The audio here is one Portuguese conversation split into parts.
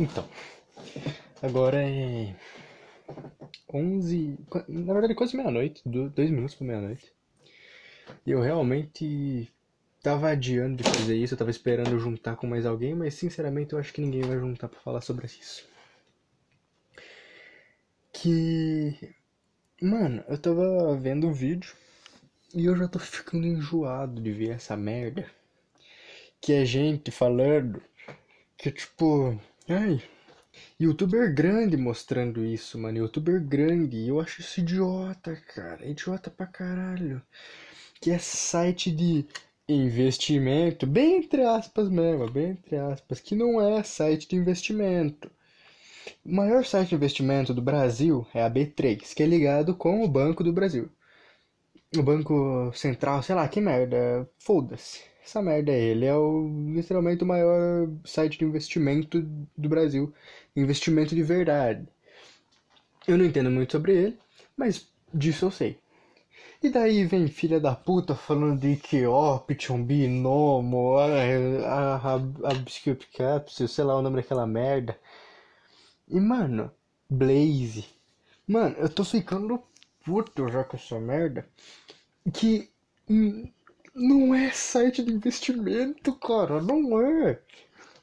Então, agora é 11, na verdade quase meia-noite, dois minutos para meia-noite. E eu realmente tava adiando de fazer isso, eu tava esperando juntar com mais alguém, mas sinceramente eu acho que ninguém vai juntar para falar sobre isso. Que mano, eu tava vendo o vídeo e eu já tô ficando enjoado de ver essa merda. Que é gente falando que tipo, ai, youtuber grande mostrando isso, mano, youtuber grande, eu acho isso idiota, cara, idiota pra caralho. Que é site de investimento, bem entre aspas mesmo, bem entre aspas, que não é site de investimento. O maior site de investimento do Brasil é a B3, que é ligado com o Banco do Brasil. O Banco Central, sei lá, que merda, foda-se. Essa merda é ele, é o, literalmente o maior site de investimento do Brasil. Investimento de verdade. Eu não entendo muito sobre ele, mas disso eu sei. E daí vem filha da puta falando de que Option, Binomo, Biscuit Capsule, sei lá o nome daquela merda. E mano, Blaze. Mano, eu tô ficando puto já com essa merda. Que não é site de investimento, cara. Não é.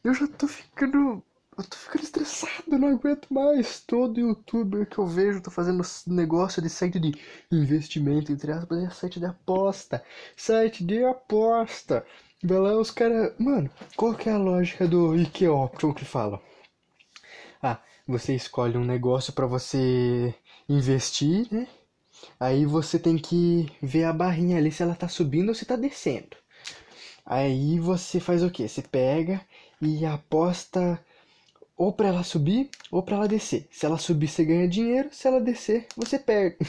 Eu já tô ficando eu tô ficando estressado, não aguento mais. Todo youtuber que eu vejo tá fazendo negócio de site de investimento, entre aspas, é site de aposta. Site de aposta. Vai lá os caras. Mano, qual que é a lógica do IKEA Option que fala? Ah, você escolhe um negócio para você investir, né? Aí você tem que ver a barrinha ali se ela tá subindo ou se tá descendo. Aí você faz o que? Você pega e aposta ou para ela subir ou para ela descer. Se ela subir, você ganha dinheiro, se ela descer, você perde.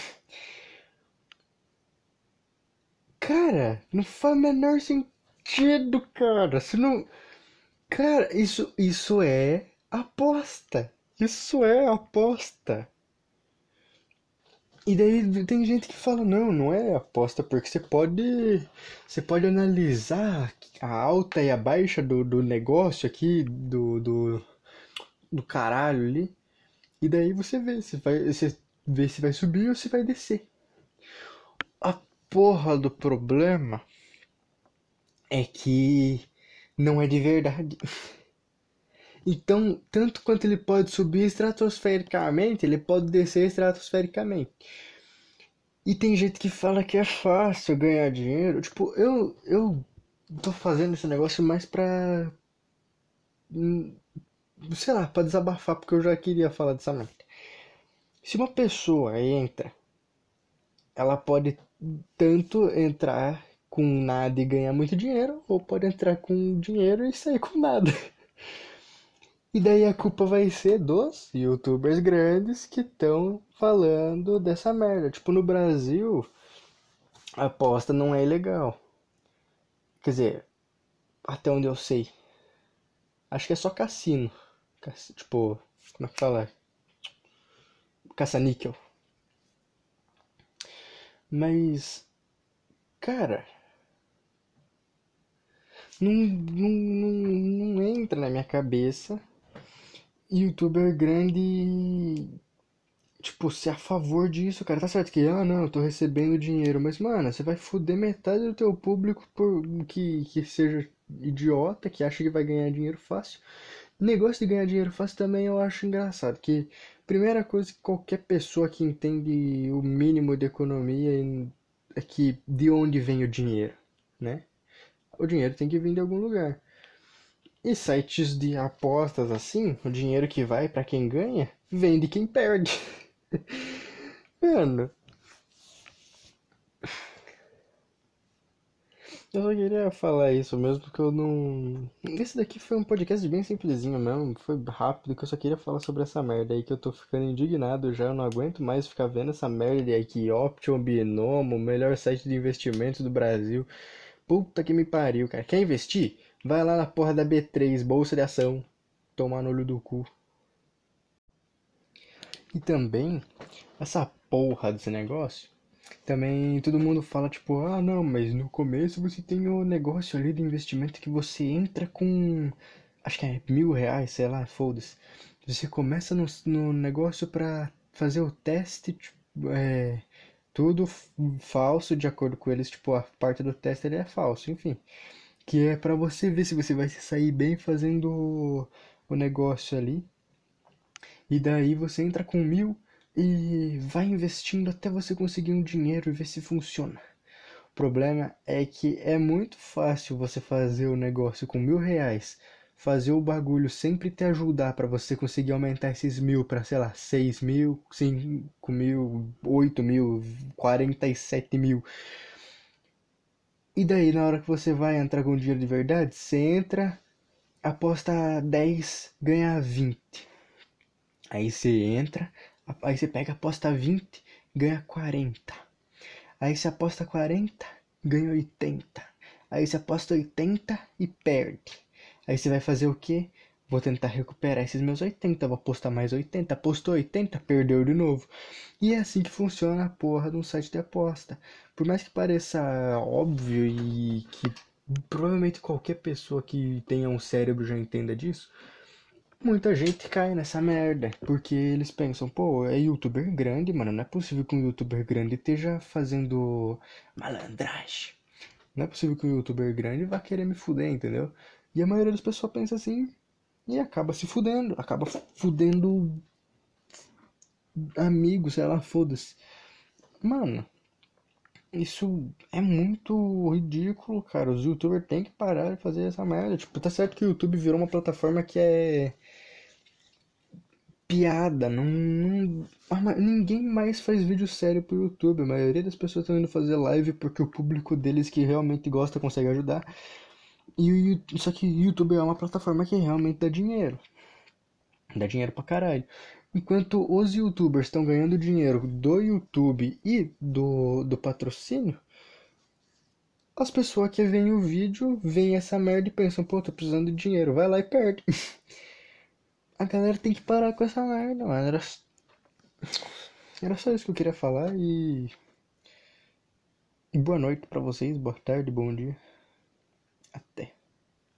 Cara, não faz o menor sentido, cara. Se não. Cara, isso, isso é aposta. Isso é aposta. E daí tem gente que fala, não, não é aposta, porque você pode. Você pode analisar a alta e a baixa do, do negócio aqui, do, do, do caralho ali. E daí você vê se vai, você vê se vai subir ou se vai descer. A porra do problema é que não é de verdade. Então, tanto quanto ele pode subir estratosfericamente, ele pode descer estratosfericamente. E tem gente que fala que é fácil ganhar dinheiro. Tipo, eu, eu tô fazendo esse negócio mais pra sei lá, para desabafar, porque eu já queria falar dessa merda. Se uma pessoa entra, ela pode tanto entrar com nada e ganhar muito dinheiro, ou pode entrar com dinheiro e sair com nada. E daí a culpa vai ser dos youtubers grandes que estão falando dessa merda. Tipo, no Brasil, a aposta não é ilegal. Quer dizer, até onde eu sei. Acho que é só cassino. Tipo, como é que fala? Caça-níquel. Mas, cara, não, não, não, não entra na minha cabeça youtuber grande tipo, ser a favor disso, cara. Tá certo que, ah, não, eu tô recebendo dinheiro, mas, mano, você vai foder metade do teu público por que, que seja idiota, que acha que vai ganhar dinheiro fácil. Negócio de ganhar dinheiro fácil também eu acho engraçado, que primeira coisa que qualquer pessoa que entende o mínimo de economia é que de onde vem o dinheiro, né? O dinheiro tem que vir de algum lugar. E sites de apostas assim, o dinheiro que vai para quem ganha, vem de quem perde. Mano, Eu só queria falar isso mesmo, porque eu não. Esse daqui foi um podcast bem simplesinho mesmo, foi rápido, que eu só queria falar sobre essa merda aí que eu tô ficando indignado já, eu não aguento mais ficar vendo essa merda aqui, Option Binomo, melhor site de investimentos do Brasil. Puta que me pariu, cara. Quer investir? Vai lá na porra da B3, Bolsa de Ação, tomar no olho do cu. E também, essa porra desse negócio também todo mundo fala tipo, ah não, mas no começo você tem o negócio ali de investimento que você entra com acho que é mil reais, sei lá, foda-se. Você começa no, no negócio pra fazer o teste, tipo, é, tudo falso de acordo com eles, tipo, a parte do teste ele é falso, enfim. Que é pra você ver se você vai se sair bem fazendo o, o negócio ali. E daí você entra com mil e vai investindo até você conseguir um dinheiro e ver se funciona. O problema é que é muito fácil você fazer o negócio com mil reais, fazer o bagulho sempre te ajudar para você conseguir aumentar esses mil para, sei lá, seis mil, cinco mil, oito mil, quarenta e sete mil. E daí, na hora que você vai entrar com dinheiro de verdade, você entra, aposta 10, ganha 20. Aí você entra, aí você pega, aposta 20, ganha 40. Aí você aposta 40, ganha 80. Aí você aposta 80 e perde. Aí você vai fazer o quê? Vou tentar recuperar esses meus 80, vou apostar mais 80. Apostou 80, perdeu de novo. E é assim que funciona a porra de um site de aposta. Por mais que pareça óbvio e que provavelmente qualquer pessoa que tenha um cérebro já entenda disso, muita gente cai nessa merda. Porque eles pensam, pô, é youtuber grande, mano. Não é possível que um youtuber grande esteja fazendo malandragem. Não é possível que um youtuber grande vá querer me fuder, entendeu? E a maioria das pessoas pensa assim e acaba se fudendo. Acaba fudendo amigos, sei lá, foda-se. Mano, isso é muito ridículo, cara. Os youtubers têm que parar de fazer essa merda. Tipo, tá certo que o YouTube virou uma plataforma que é piada, não, não, ninguém mais faz vídeo sério pro YouTube. A maioria das pessoas estão indo fazer live porque o público deles que realmente gosta consegue ajudar. E o, só que o YouTube é uma plataforma que realmente dá dinheiro. Dá dinheiro pra caralho. Enquanto os youtubers estão ganhando dinheiro do YouTube e do, do patrocínio, as pessoas que veem o vídeo veem essa merda e pensam, pô, tô precisando de dinheiro, vai lá e perde. A galera tem que parar com essa merda, mano. Era, era só isso que eu queria falar e. E boa noite para vocês, boa tarde, bom dia.